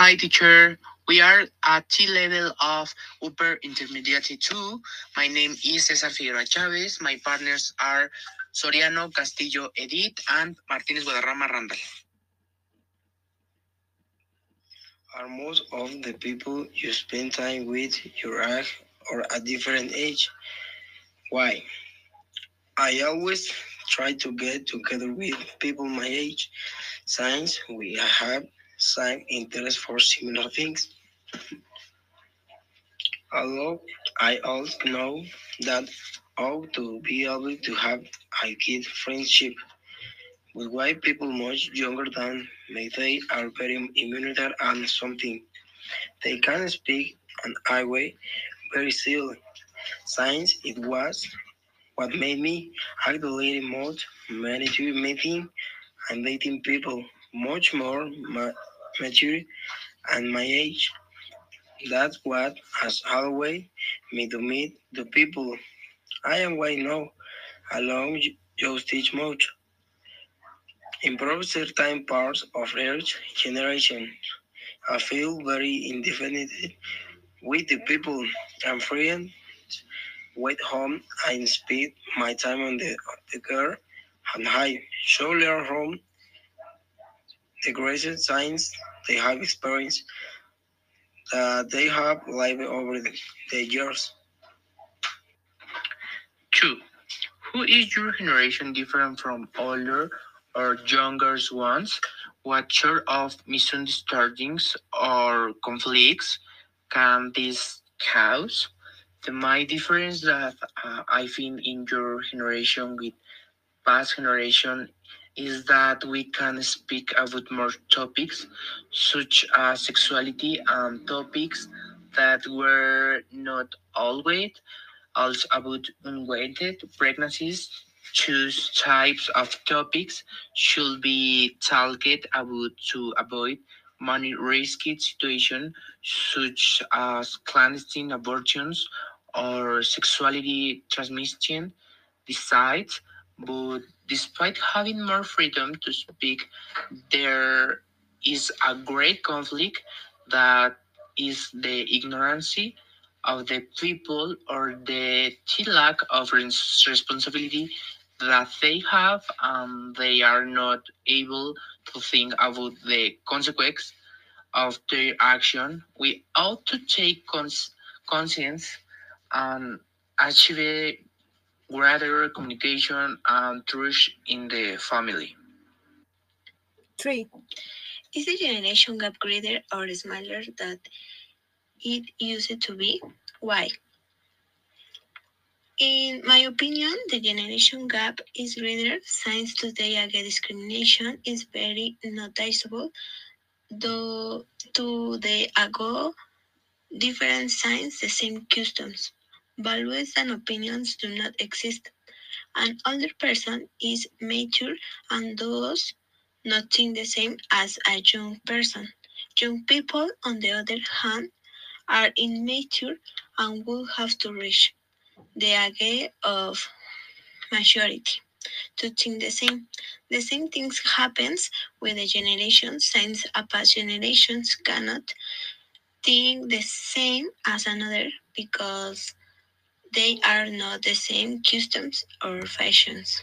Hi, teacher. We are at T level of Upper Intermediate 2. My name is Cesar Figueroa Chavez. My partners are Soriano Castillo Edith and Martinez Guadarrama Randall. Are most of the people you spend time with your age or a different age? Why? I always try to get together with people my age since we have same interest for similar things. Although I also know that how to be able to have a good friendship with white people much younger than me. They are very immunitary and something. They can speak and I way very silly. Since it was what made me act a little more mature meeting and dating people much more mature and my age. That's what has always me to meet the people I am white now, along just teach much. Improve certain parts of each generation. I feel very independent with the people I'm friends with home and spend my time on the, the care and I show learn home the greatest science they have experienced that they have lived over the, the years. Two. Who is your generation different from older or younger ones? What sort of misunderstandings or conflicts can this cause? The main difference that uh, I think in your generation with past generation is that we can speak about more topics such as sexuality and topics that were not always also about unwanted pregnancies. Choose types of topics should be talked about to avoid many risky situations such as clandestine abortions or sexuality transmission decides, but despite having more freedom to speak, there is a great conflict that is the ignorance of the people or the lack of responsibility that they have and they are not able to think about the consequence of their action. We ought to take cons- conscience and achieve greater communication and trust in the family. 3. Is the generation gap greater or smaller than it used to be? Why? In my opinion, the generation gap is greater since today again discrimination is very noticeable. Though to the ago, different signs, the same customs, values and opinions do not exist. An older person is mature and does not think the same as a young person. Young people, on the other hand, are immature and will have to reach the age of maturity to think the same. The same things happens with the generations since a past generations cannot think the same as another because they are not the same customs or fashions.